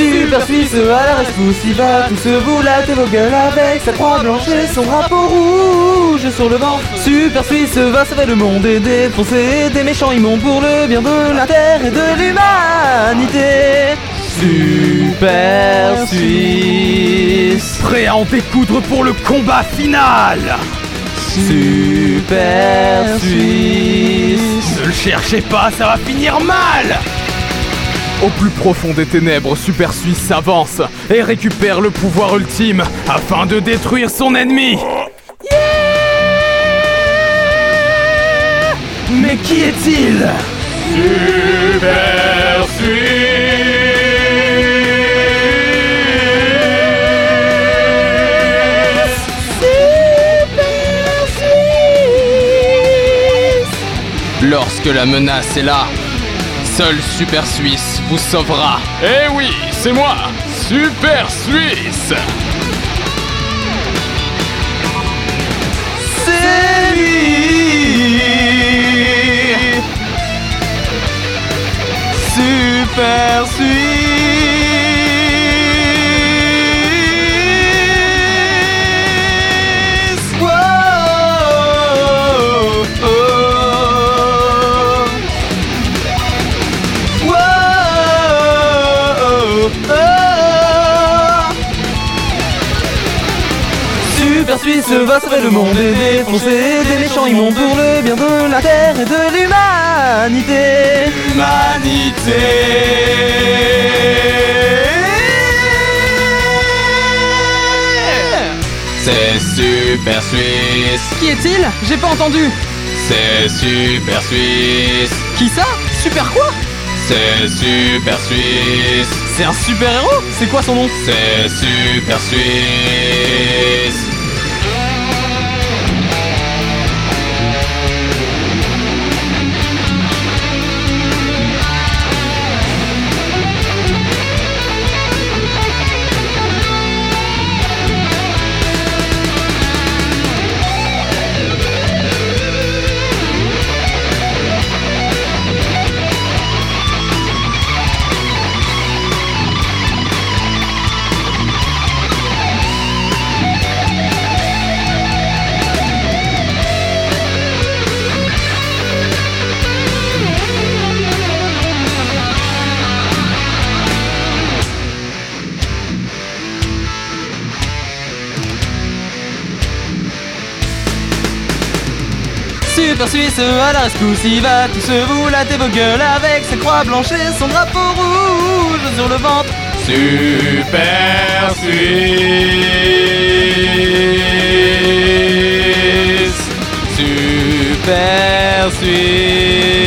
Super Suisse à la rescousse, il va tous vous latter vos gueules avec sa croix blanche et son drapeau rouge sur le vent. Super Suisse va sauver le monde et défoncer des méchants immondes pour le bien de la terre et de l'humanité. Super Suisse, Prêt à en découdre pour le combat final Super Suisse. Ne le cherchez pas, ça va finir mal Au plus profond des ténèbres, Super Suisse s'avance et récupère le pouvoir ultime afin de détruire son ennemi. Mais qui est-il? Super Lorsque la menace est là, seul Super Suisse vous sauvera. Eh oui, c'est moi, Super Suisse. C'est lui. Super Suisse Super Suisse va sauver le monde. Et défoncer des méchants immondes pour le bien de la terre et de l'humanité. C'est Super Suisse, Qui est-il? J'ai pas entendu. c'est Super Suisse, Qui ça? Super quoi? C'est Super Suisse, C'est un super héros C'est quoi son nom? C'est Super Suisse. super suisse à la rescousse, il va tous vous latter vos gueules avec sa croix blanche et son drapeau rouge sur le ventre? Super Suisse Super Suisse